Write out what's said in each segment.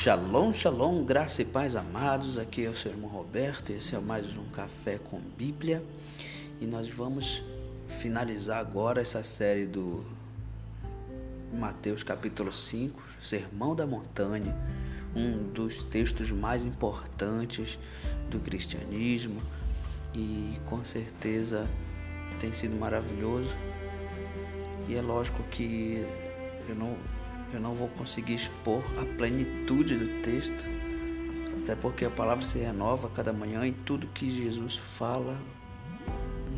Shalom, shalom, graça e paz amados. Aqui é o seu irmão Roberto. Esse é mais um Café com Bíblia. E nós vamos finalizar agora essa série do Mateus capítulo 5, Sermão da Montanha, um dos textos mais importantes do cristianismo e com certeza tem sido maravilhoso. E é lógico que eu não eu não vou conseguir expor a plenitude do texto, até porque a palavra se renova cada manhã e tudo que Jesus fala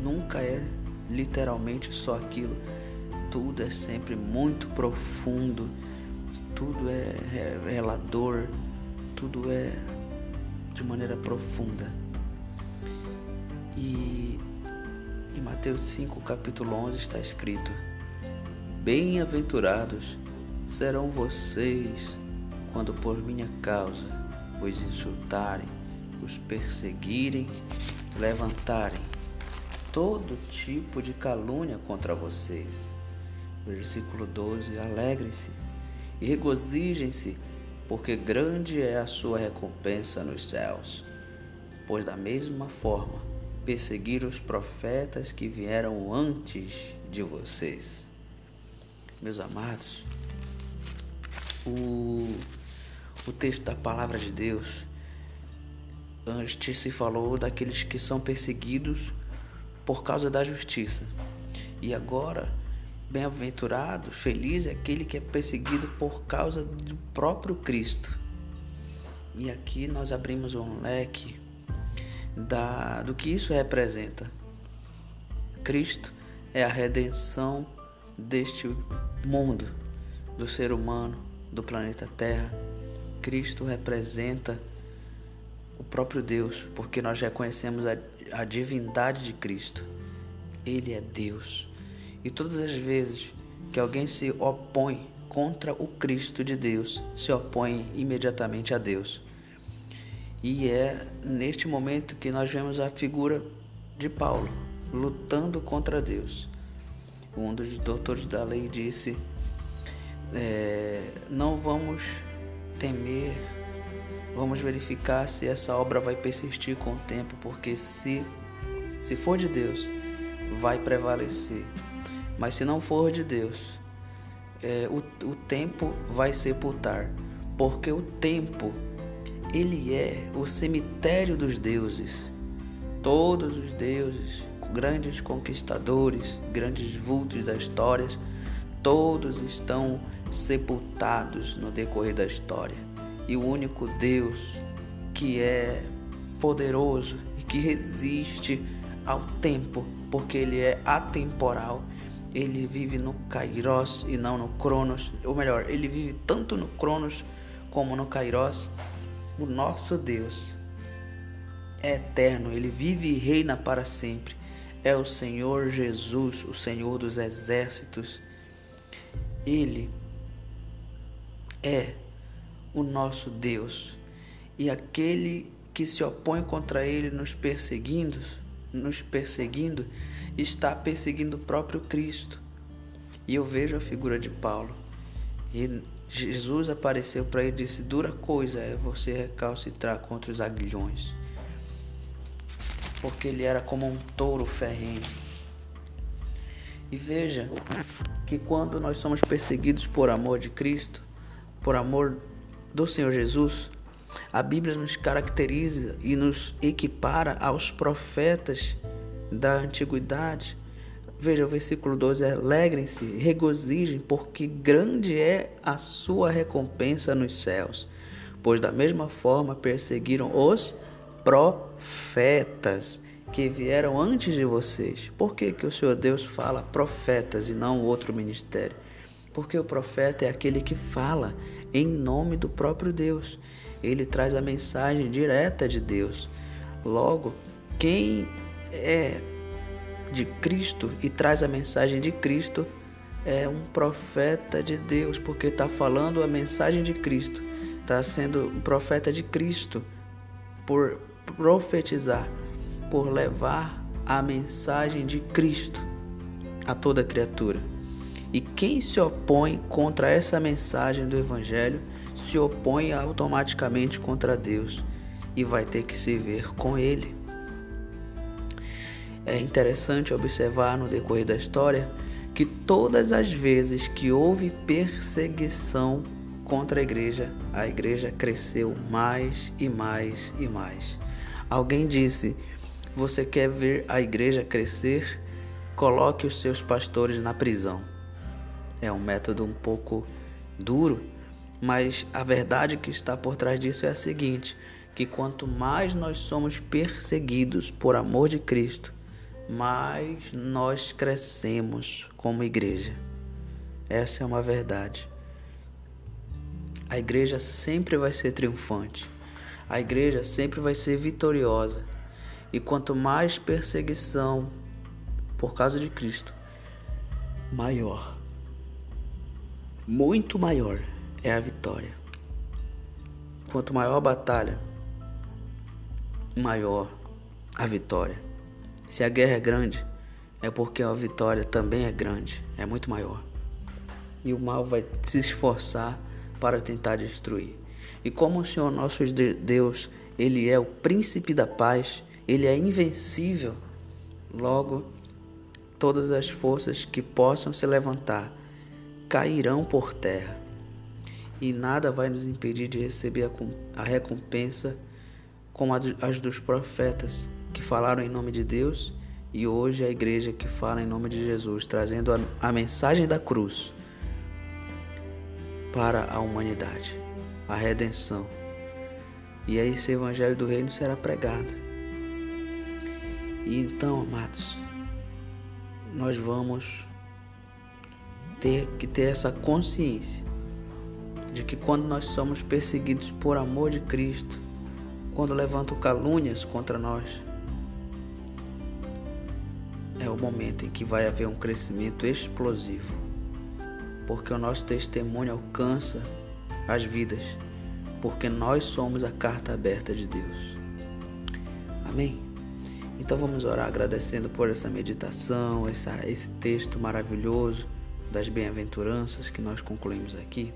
nunca é literalmente só aquilo. Tudo é sempre muito profundo, tudo é revelador, tudo é de maneira profunda. E em Mateus 5, capítulo 11 está escrito: Bem-aventurados serão vocês quando por minha causa os insultarem, os perseguirem, levantarem todo tipo de calúnia contra vocês. Versículo 12: Alegrem-se e regozijem-se, porque grande é a sua recompensa nos céus. Pois da mesma forma perseguiram os profetas que vieram antes de vocês. Meus amados, o, o texto da palavra de Deus, antes se falou daqueles que são perseguidos por causa da justiça. E agora, bem-aventurado, feliz é aquele que é perseguido por causa do próprio Cristo. E aqui nós abrimos um leque da, do que isso representa. Cristo é a redenção deste mundo, do ser humano, do planeta Terra. Cristo representa o próprio Deus, porque nós reconhecemos a, a divindade de Cristo. Ele é Deus. E todas as vezes que alguém se opõe contra o Cristo de Deus, se opõe imediatamente a Deus. E é neste momento que nós vemos a figura de Paulo lutando contra Deus. Um dos doutores da lei disse é, não vamos temer, vamos verificar se essa obra vai persistir com o tempo, porque se, se for de Deus, vai prevalecer. Mas se não for de Deus, é, o, o tempo vai sepultar, porque o tempo ele é o cemitério dos deuses. Todos os deuses, grandes conquistadores, grandes vultos da história, todos estão sepultados no decorrer da história. E o único Deus que é poderoso e que resiste ao tempo, porque ele é atemporal, ele vive no Kairos e não no Cronos, ou melhor, ele vive tanto no Cronos como no Kairos. O nosso Deus é eterno, ele vive e reina para sempre. É o Senhor Jesus, o Senhor dos exércitos. Ele é o nosso Deus. E aquele que se opõe contra ele nos perseguindo, nos perseguindo, está perseguindo o próprio Cristo. E eu vejo a figura de Paulo. E Jesus apareceu para ele e disse: Dura coisa é você recalcitrar contra os aguilhões. Porque ele era como um touro ferrenho. E veja que quando nós somos perseguidos por amor de Cristo, por amor do Senhor Jesus, a Bíblia nos caracteriza e nos equipara aos profetas da antiguidade. Veja o versículo 12: Alegrem-se, regozijem, porque grande é a sua recompensa nos céus. Pois da mesma forma perseguiram os profetas que vieram antes de vocês. Por que, que o Senhor Deus fala profetas e não outro ministério? Porque o profeta é aquele que fala em nome do próprio Deus. Ele traz a mensagem direta de Deus. Logo, quem é de Cristo e traz a mensagem de Cristo é um profeta de Deus, porque está falando a mensagem de Cristo, está sendo um profeta de Cristo por profetizar, por levar a mensagem de Cristo a toda criatura. E quem se opõe contra essa mensagem do Evangelho se opõe automaticamente contra Deus e vai ter que se ver com Ele. É interessante observar no decorrer da história que todas as vezes que houve perseguição contra a igreja, a igreja cresceu mais e mais e mais. Alguém disse: Você quer ver a igreja crescer? Coloque os seus pastores na prisão. É um método um pouco duro, mas a verdade que está por trás disso é a seguinte: que quanto mais nós somos perseguidos por amor de Cristo, mais nós crescemos como igreja. Essa é uma verdade. A igreja sempre vai ser triunfante. A igreja sempre vai ser vitoriosa. E quanto mais perseguição por causa de Cristo, maior, muito maior é a vitória. Quanto maior a batalha, maior a vitória. Se a guerra é grande, é porque a vitória também é grande, é muito maior. E o mal vai se esforçar para tentar destruir. E como o Senhor nosso Deus, ele é o príncipe da paz, ele é invencível, logo todas as forças que possam se levantar cairão por terra. E nada vai nos impedir de receber a recompensa como as dos profetas que falaram em nome de Deus e hoje a igreja que fala em nome de Jesus, trazendo a, a mensagem da cruz para a humanidade, a redenção. E esse evangelho do reino será pregado. E então, amados, nós vamos ter que ter essa consciência de que quando nós somos perseguidos por amor de Cristo, quando levantam calúnias contra nós, é o momento em que vai haver um crescimento explosivo, porque o nosso testemunho alcança as vidas, porque nós somos a carta aberta de Deus. Amém? Então vamos orar agradecendo por essa meditação, essa, esse texto maravilhoso das bem-aventuranças que nós concluímos aqui.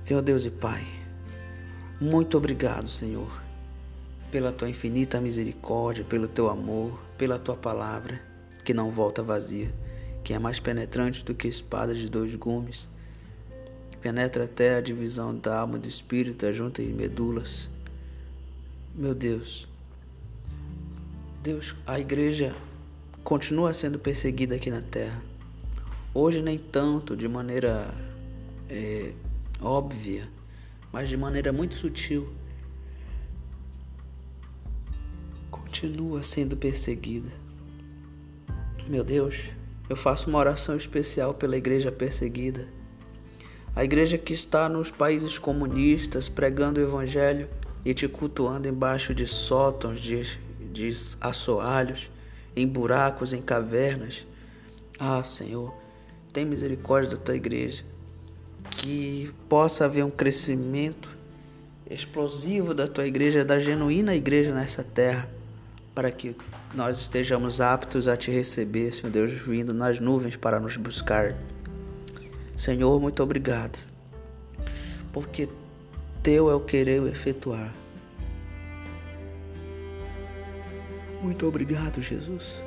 Senhor Deus e Pai, muito obrigado, Senhor, pela tua infinita misericórdia, pelo teu amor, pela tua palavra, que não volta vazia, que é mais penetrante do que espada de dois gumes, penetra até a divisão da alma e do espírito, a junta e medulas. Meu Deus, Deus, a igreja continua sendo perseguida aqui na terra. Hoje nem tanto de maneira é, óbvia, mas de maneira muito sutil, continua sendo perseguida. Meu Deus, eu faço uma oração especial pela igreja perseguida. A igreja que está nos países comunistas pregando o evangelho e te cultuando embaixo de sótãos, de, de assoalhos, em buracos, em cavernas. Ah, Senhor, tem misericórdia da tua igreja que possa haver um crescimento explosivo da tua igreja, da genuína igreja nessa terra, para que nós estejamos aptos a te receber, Senhor Deus, vindo nas nuvens para nos buscar. Senhor, muito obrigado, porque teu é o querer efetuar. Muito obrigado, Jesus.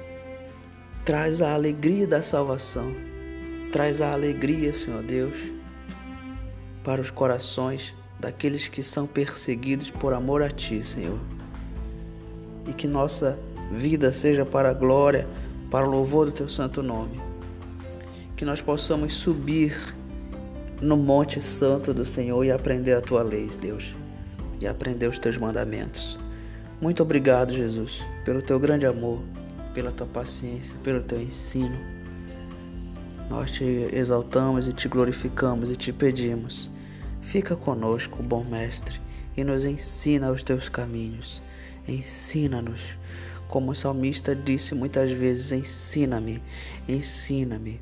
Traz a alegria da salvação. Traz a alegria, Senhor Deus para os corações daqueles que são perseguidos por amor a Ti, Senhor. E que nossa vida seja para a glória, para o louvor do Teu santo nome. Que nós possamos subir no Monte Santo do Senhor e aprender a Tua lei, Deus, e aprender os Teus mandamentos. Muito obrigado, Jesus, pelo Teu grande amor, pela Tua paciência, pelo Teu ensino. Nós te exaltamos e te glorificamos e te pedimos Fica conosco, bom Mestre, e nos ensina os teus caminhos. Ensina-nos. Como o salmista disse muitas vezes: ensina-me, ensina-me,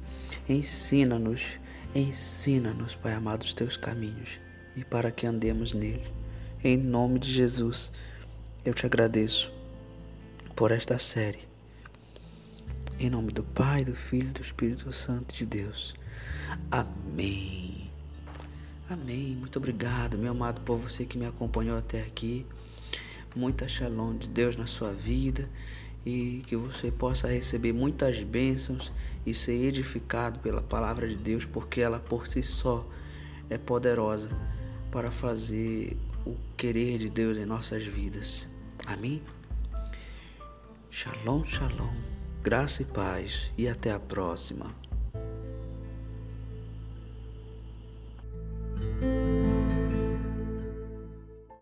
ensina-nos, ensina-nos, Pai amado, os teus caminhos e para que andemos nele. Em nome de Jesus, eu te agradeço por esta série. Em nome do Pai, do Filho e do Espírito Santo de Deus. Amém. Amém. Muito obrigado, meu amado, por você que me acompanhou até aqui. Muita shalom de Deus na sua vida e que você possa receber muitas bênçãos e ser edificado pela palavra de Deus, porque ela por si só é poderosa para fazer o querer de Deus em nossas vidas. Amém? Shalom, shalom, graça e paz, e até a próxima.